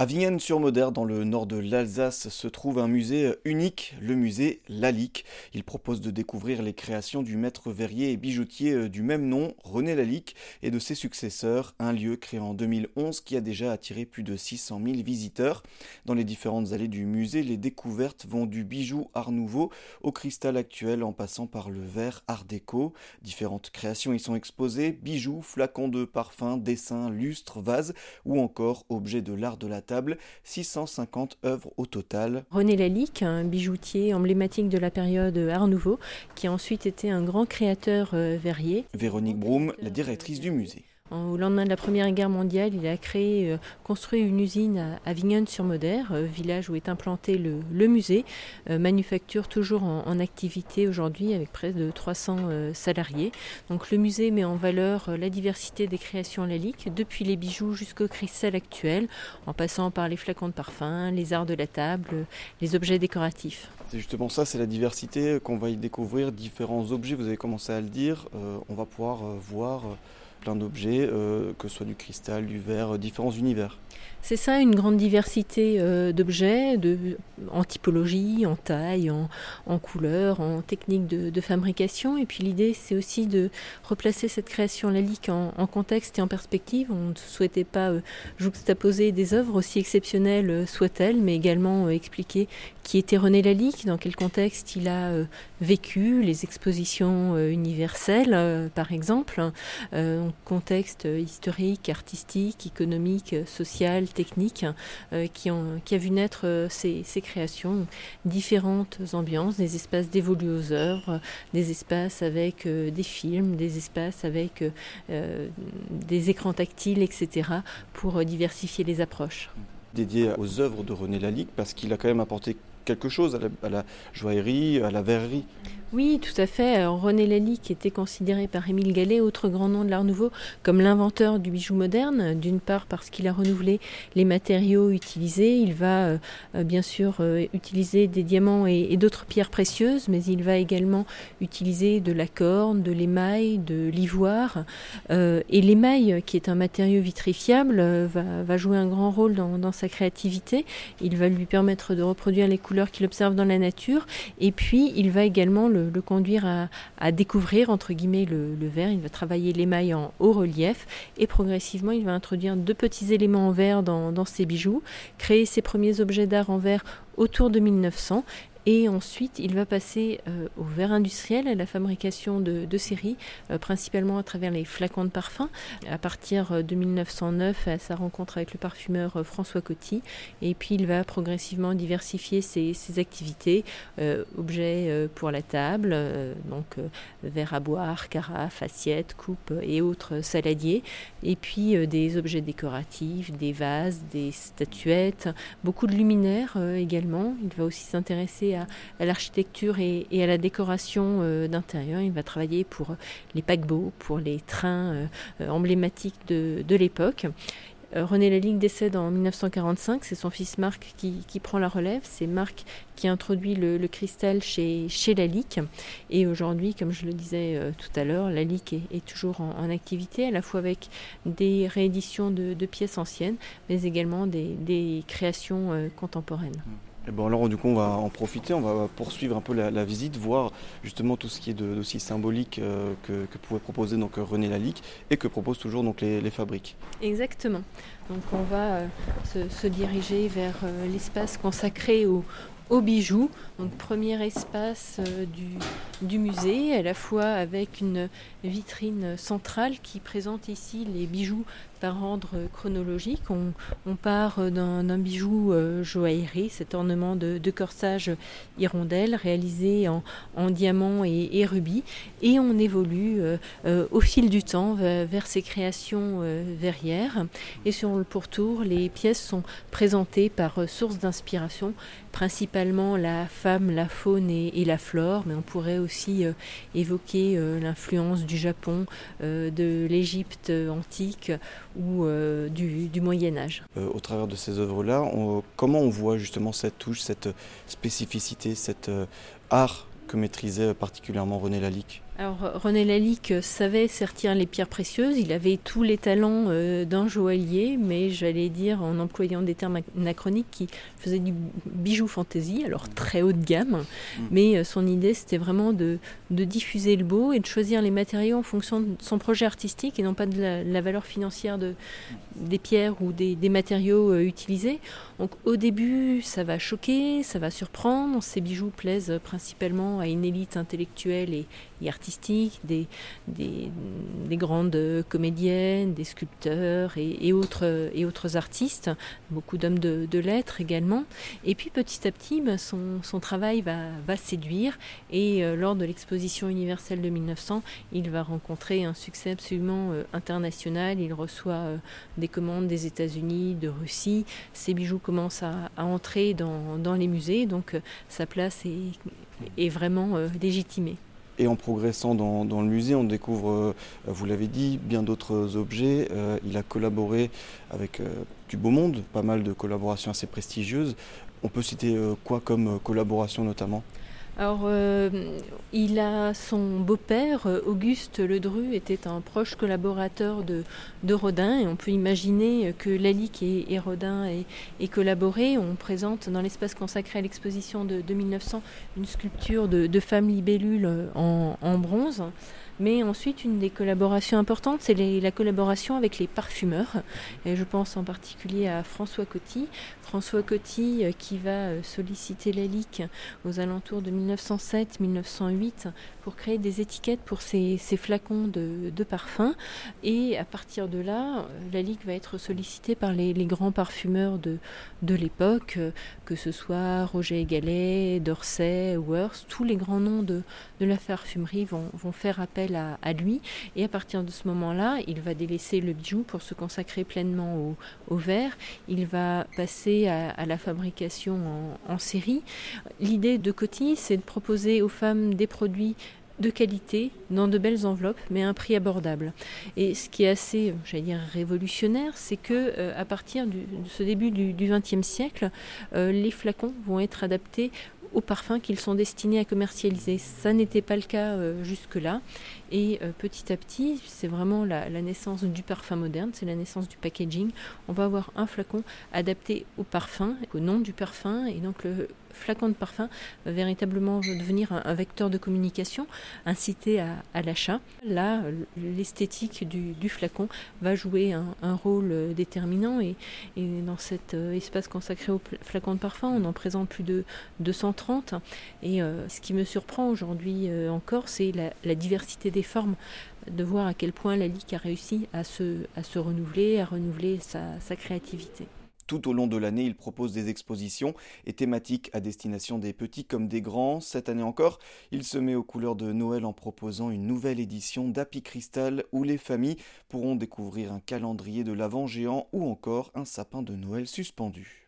À Vignane-sur-Moder, dans le nord de l'Alsace, se trouve un musée unique, le musée Lalique. Il propose de découvrir les créations du maître verrier et bijoutier du même nom, René Lalique, et de ses successeurs, un lieu créé en 2011 qui a déjà attiré plus de 600 000 visiteurs. Dans les différentes allées du musée, les découvertes vont du bijou art nouveau au cristal actuel en passant par le verre art déco. Différentes créations y sont exposées, bijoux, flacons de parfum, dessins, lustres, vases ou encore objets de l'art de la 650 œuvres au total. René Lalique, un bijoutier emblématique de la période Art Nouveau, qui a ensuite été un grand créateur euh, verrier. Véronique Broum, la directrice du musée. Au lendemain de la Première Guerre mondiale, il a créé, euh, construit une usine à, Vignonne-sur-Moder, euh, village où est implanté le, musée, euh, manufacture toujours en, activité aujourd'hui avec près de 300 salariés. Donc le musée met en valeur la diversité des créations laliques, depuis les bijoux jusqu'au cristal actuel, en passant par les flacons de parfum, les arts de la table, les objets décoratifs. C'est justement ça, c'est la diversité qu'on va y découvrir, différents objets, vous avez commencé à le dire, on va pouvoir voir plein d'objets, euh, que ce soit du cristal, du verre, euh, différents univers. C'est ça, une grande diversité euh, d'objets, en typologie, en taille, en, couleur, en technique de, fabrication. Et puis l'idée, c'est aussi de replacer cette création lalique en, contexte et en perspective. On ne souhaitait pas euh, juxtaposer des œuvres aussi exceptionnelles euh, soient-elles, mais également expliquer qui était René Lalique, dans quel contexte il a vécu, les expositions universelles, par exemple, contexte historique, artistique, économique, social, techniques euh, qui, ont, qui a vu naître euh, ces, créations, différentes ambiances, des espaces dévolus aux œuvres, des espaces avec euh, des films, des espaces avec des écrans tactiles, etc., pour diversifier les approches. Dédié aux œuvres de René Lalique, parce qu'il a quand même apporté quelque chose à la joaillerie, à la verrerie. Oui, tout à fait. René Lalique était considéré par Émile Gallet, autre grand nom de l'Art Nouveau, comme l'inventeur du bijou moderne. D'une part parce qu'il a renouvelé les matériaux utilisés. Il va euh, euh, bien sûr euh, utiliser des diamants et, d'autres pierres précieuses, mais il va également utiliser de la corne, de l'émail, de l'ivoire. et l'émail, qui est un matériau vitrifiable, va, jouer un grand rôle dans, sa créativité. Il va lui permettre de reproduire les couleurs qu'il observe dans la nature. Et puis, il va également le, conduire à, découvrir entre guillemets le, verre. Il va travailler l'émail en haut relief et progressivement il va introduire deux petits éléments en verre dans, dans ses bijoux, créer ses premiers objets d'art en verre autour de 1900 et ensuite, il va passer euh, au verre industriel, à la fabrication de, de séries, euh, principalement à travers les flacons de parfum, à partir euh, de 1909, à sa rencontre avec le parfumeur François Coty. Et puis, il va progressivement diversifier ses, activités, objets pour la table, donc verre à boire, carafe, assiette, coupe et autres saladiers. Et puis, des objets décoratifs, des vases, des statuettes, beaucoup de luminaires également. Il va aussi s'intéresser l'architecture et, à la décoration euh, d'intérieur. Il va travailler pour les paquebots, pour les trains euh, emblématiques de, l'époque. Euh, René Lalique décède en 1945, c'est son fils Marc qui, prend la relève. C'est Marc qui introduit le, cristal chez, chez Lalique. Et aujourd'hui, comme je le disais tout à l'heure, Lalique est, est toujours en, activité, à la fois avec des rééditions de, pièces anciennes, mais également des, créations contemporaines. Et bon alors du coup on va en profiter, on va poursuivre un peu la, visite, voir justement tout ce qui est d'aussi symbolique euh, que, pouvait proposer donc René Lalique et que proposent toujours les, fabriques. Exactement. Donc on va euh, se, diriger vers euh, l'espace consacré au, aux bijoux. Donc premier espace du, musée, à la fois avec une vitrine centrale qui présente ici les bijoux par ordre chronologique. On, part d'un bijou euh, joaillerie, cet ornement de, corsage hirondelle réalisé en, en diamant et, rubis, et on évolue euh, au fil du temps vers, ces créations verrières. Et sur le pourtour, les pièces sont présentées par source d'inspiration, principalement la femme, la faune et, la flore, mais on pourrait aussi euh, évoquer euh, l'influence du Japon, euh, de l'Égypte antique ou du, Moyen Âge. au travers de ces œuvres-là, comment on voit justement cette touche, cette spécificité, cet art que maîtrisait particulièrement René Lalique? Alors René Lalique savait sertir les pierres précieuses, il avait tous les talents euh, d'un joaillier, mais j'allais dire en employant des termes anachroniques qui faisait du bijou fantaisie, alors très haut de gamme, mm. mais euh, son idée c'était vraiment de, diffuser le beau et de choisir les matériaux en fonction de son projet artistique et non pas de la, valeur financière de, des pierres ou des, matériaux euh, utilisés. Donc au début ça va choquer, ça va surprendre, ces bijoux plaisent principalement à une élite intellectuelle et, et artistique des, des, grandes comédiennes, des sculpteurs et, autres, artistes, beaucoup d'hommes de, lettres également. Et puis petit à petit, ben, son, travail va, séduire et euh, lors de l'exposition universelle de 1900, il va rencontrer un succès absolument euh, international. Il reçoit euh, des commandes des États-Unis, de Russie. Ses bijoux commencent à, entrer dans, les musées, donc sa place est vraiment légitimée. Et en progressant dans, le musée, on découvre, euh, vous l'avez dit, bien d'autres objets. Euh, il a collaboré avec euh, du beau monde, pas mal de collaborations assez prestigieuses. On peut citer quoi comme collaboration notamment? Alors, euh, il a son beau-père, Auguste Ledru, était un proche collaborateur de, Rodin, et on peut imaginer que Lalique et, Rodin aient, collaboré. On présente dans l'espace consacré à l'exposition de, 1900 une sculpture de, de femme libellule en bronze. Mais ensuite, une des collaborations importantes, c'est la collaboration avec les parfumeurs. Et je pense en particulier à François Coty. François Coty euh, qui va euh, solliciter la LIC aux alentours de 1907-1908 pour créer des étiquettes pour ces, flacons de, parfums. Et à partir de là, euh, la LIC va être sollicitée par les, grands parfumeurs de, de l'époque, que ce soit Roger Gallet, Dorsey, Worth, tous les grands noms de, de la parfumerie vont, vont faire appel à, lui. Et à partir de ce moment-là, il va délaisser le bijou pour se consacrer pleinement au, verre. Il va passer à, la fabrication en, série. L'idée de Coty, c'est de proposer aux femmes des produits de qualité, dans de belles enveloppes, mais à un prix abordable. Et ce qui est assez, j'allais dire, révolutionnaire, c'est que euh, à partir de ce début du XXe siècle, euh, les flacons vont être adaptés aux parfums qu'ils sont destinés à commercialiser. Ça n'était pas le cas euh, jusque-là. Et euh, petit à petit, c'est vraiment la, naissance du parfum moderne, c'est la naissance du packaging. On va avoir un flacon adapté au parfum, au nom du parfum, et donc le flacon de parfum va véritablement devenir un, vecteur de communication, incité à, l'achat. Là, l'esthétique du, flacon va jouer un, rôle déterminant, et, dans cet euh, espace consacré au flacon de parfum, on en présente plus de 230. Et euh, ce qui me surprend aujourd'hui encore, c'est la, diversité des formes, de voir à quel point la Ligue a réussi à se, renouveler, à renouveler sa, créativité. Tout au long de l'année, il propose des expositions et thématiques à destination des petits comme des grands. Cette année encore, il se met aux couleurs de Noël en proposant une nouvelle édition d'Happy Crystal où les familles pourront découvrir un calendrier de l'Avent géant ou encore un sapin de Noël suspendu.